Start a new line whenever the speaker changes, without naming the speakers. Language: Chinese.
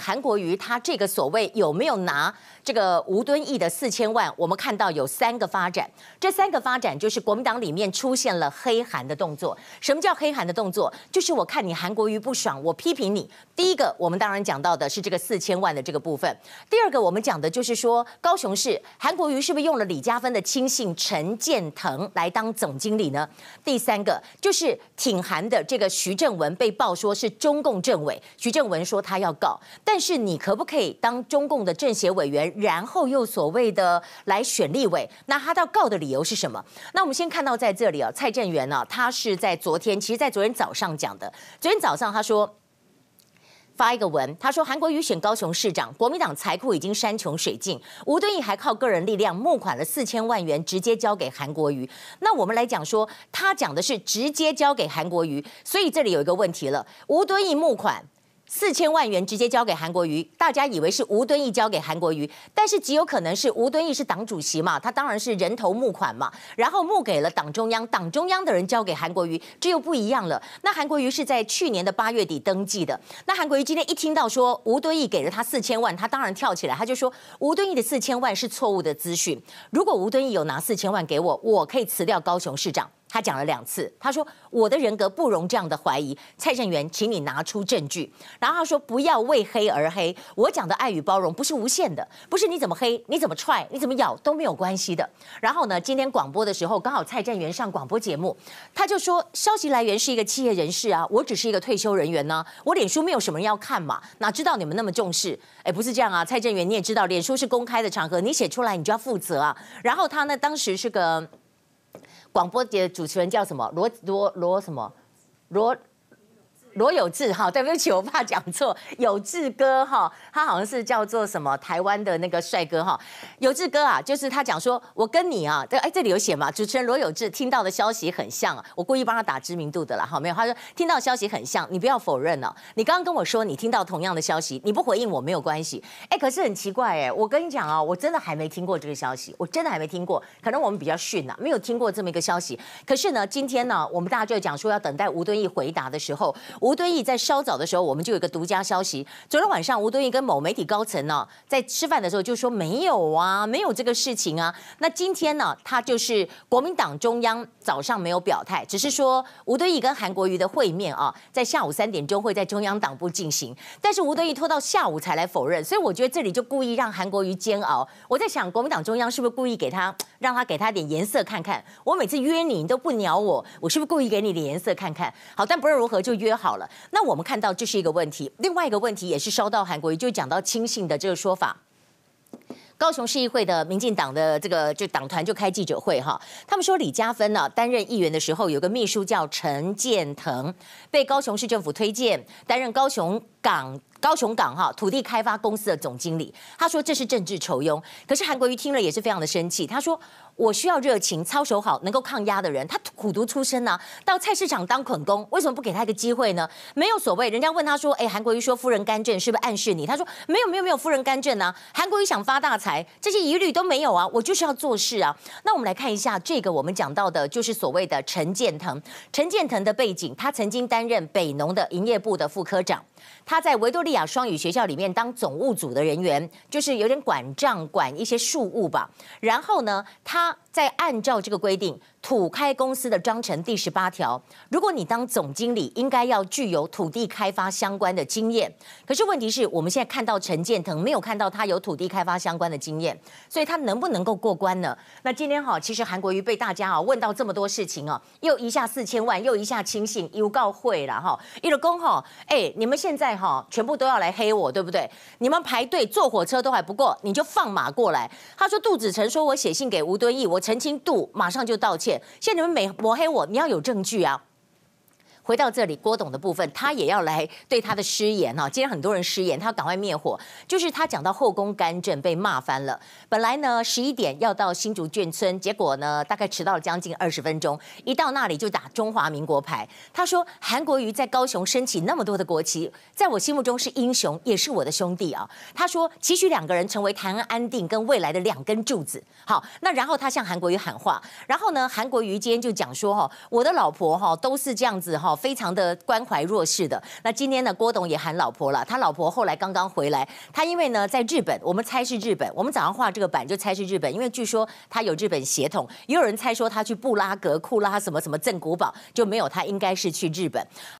韩国瑜他这个所谓有没有拿这个吴敦义的四千万？我们看到有三个发展，这三个发展就是国民党里面出现了黑韩的动作。什么叫黑韩的动作？就是我看你韩国瑜不爽，我批评你。第一个，我们当然讲到的是这个四千万的这个部分。第二个，我们讲的就是说，高雄市韩国瑜是不是用了李嘉芬的亲信陈建腾来当总经理呢？第三个，就是挺韩的这个徐正文被爆说是中共政委，徐正文说他要告。但是你可不可以当中共的政协委员，然后又所谓的来选立委？那他要告的理由是什么？那我们先看到在这里啊，蔡正元呢、啊，他是在昨天，其实在昨天早上讲的。昨天早上他说发一个文，他说韩国瑜选高雄市长，国民党财库已经山穷水尽，吴敦义还靠个人力量募款了四千万元，直接交给韩国瑜。那我们来讲说，他讲的是直接交给韩国瑜，所以这里有一个问题了，吴敦义募款。四千万元直接交给韩国瑜，大家以为是吴敦义交给韩国瑜，但是极有可能是吴敦义是党主席嘛，他当然是人头募款嘛，然后募给了党中央，党中央的人交给韩国瑜，这又不一样了。那韩国瑜是在去年的八月底登记的，那韩国瑜今天一听到说吴敦义给了他四千万，他当然跳起来，他就说吴敦义的四千万是错误的资讯，如果吴敦义有拿四千万给我，我可以辞掉高雄市长。他讲了两次，他说我的人格不容这样的怀疑。蔡正元，请你拿出证据。然后他说不要为黑而黑，我讲的爱与包容不是无限的，不是你怎么黑、你怎么踹、你怎么咬都没有关系的。然后呢，今天广播的时候刚好蔡正元上广播节目，他就说消息来源是一个企业人士啊，我只是一个退休人员呢、我脸书没有什么人要看嘛，哪知道你们那么重视？哎，不是这样啊，蔡正元你也知道，脸书是公开的场合，你写出来你就要负责啊。然后他呢，当时是个。广播节的主持人叫什么？罗罗罗什么？罗。罗有志哈，对不起，我怕讲错。有志哥哈，他好像是叫做什么台湾的那个帅哥哈。有志哥啊，就是他讲说，我跟你啊，这哎这里有写嘛？主持人罗有志听到的消息很像啊，我故意帮他打知名度的了哈。没有，他说听到消息很像，你不要否认了。你刚刚跟我说你听到同样的消息，你不回应我没有关系。哎，可是很奇怪哎，我跟你讲啊，我真的还没听过这个消息，我真的还没听过。可能我们比较逊呐，没有听过这么一个消息。可是呢，今天呢，我们大家就讲说要等待吴敦义回答的时候。吴敦义在稍早的时候，我们就有一个独家消息。昨天晚上，吴敦义跟某媒体高层呢，在吃饭的时候就说没有啊，没有这个事情啊。那今天呢，他就是国民党中央早上没有表态，只是说吴敦义跟韩国瑜的会面啊，在下午三点钟会在中央党部进行。但是吴敦义拖到下午才来否认，所以我觉得这里就故意让韩国瑜煎熬。我在想，国民党中央是不是故意给他，让他给他点颜色看看？我每次约你，你都不鸟我，我是不是故意给你点颜色看看？好，但不论如何，就约好了。那我们看到这是一个问题，另外一个问题也是烧到韩国瑜，就讲到亲信的这个说法。高雄市议会的民进党的这个就党团就开记者会哈，他们说李嘉芬呢担任议员的时候，有个秘书叫陈建腾，被高雄市政府推荐担任高雄港。高雄港哈土地开发公司的总经理，他说这是政治酬庸。可是韩国瑜听了也是非常的生气，他说我需要热情、操守好、能够抗压的人。他苦读出身啊，到菜市场当捆工，为什么不给他一个机会呢？没有所谓，人家问他说，哎，韩国瑜说夫人干政是不是暗示你？他说没有没有没有夫人干政啊，韩国瑜想发大财，这些疑虑都没有啊，我就是要做事啊。那我们来看一下这个我们讲到的就是所谓的陈建腾，陈建腾的背景，他曾经担任北农的营业部的副科长。他在维多利亚双语学校里面当总务组的人员，就是有点管账、管一些事务吧。然后呢，他再按照这个规定。土开公司的章程第十八条，如果你当总经理，应该要具有土地开发相关的经验。可是问题是我们现在看到陈建腾没有看到他有土地开发相关的经验，所以他能不能够过关呢？那今天哈，其实韩国瑜被大家啊问到这么多事情啊，又一下四千万，又一下亲信，又告会了哈。一个公哈，哎，你们现在哈全部都要来黑我，对不对？你们排队坐火车都还不过，你就放马过来。他说杜子成说我写信给吴敦义，我澄清度马上就道歉。现在你们每抹黑我，你要有证据啊！回到这里，郭董的部分，他也要来对他的失言哈。今天很多人失言，他赶快灭火。就是他讲到后宫干政被骂翻了。本来呢，十一点要到新竹眷村，结果呢，大概迟到了将近二十分钟。一到那里就打中华民国牌。他说韩国瑜在高雄升起那么多的国旗，在我心目中是英雄，也是我的兄弟啊。他说期许两个人成为台湾安定跟未来的两根柱子。好，那然后他向韩国瑜喊话。然后呢，韩国瑜今天就讲说哈，我的老婆哈都是这样子哈。非常的关怀弱势的。那今天呢，郭董也喊老婆了，他老婆后来刚刚回来，他因为呢在日本，我们猜是日本，我们早上画这个版就猜是日本，因为据说他有日本血统，也有人猜说他去布拉格、库拉什么什么镇古堡，就没有他应该是去日本。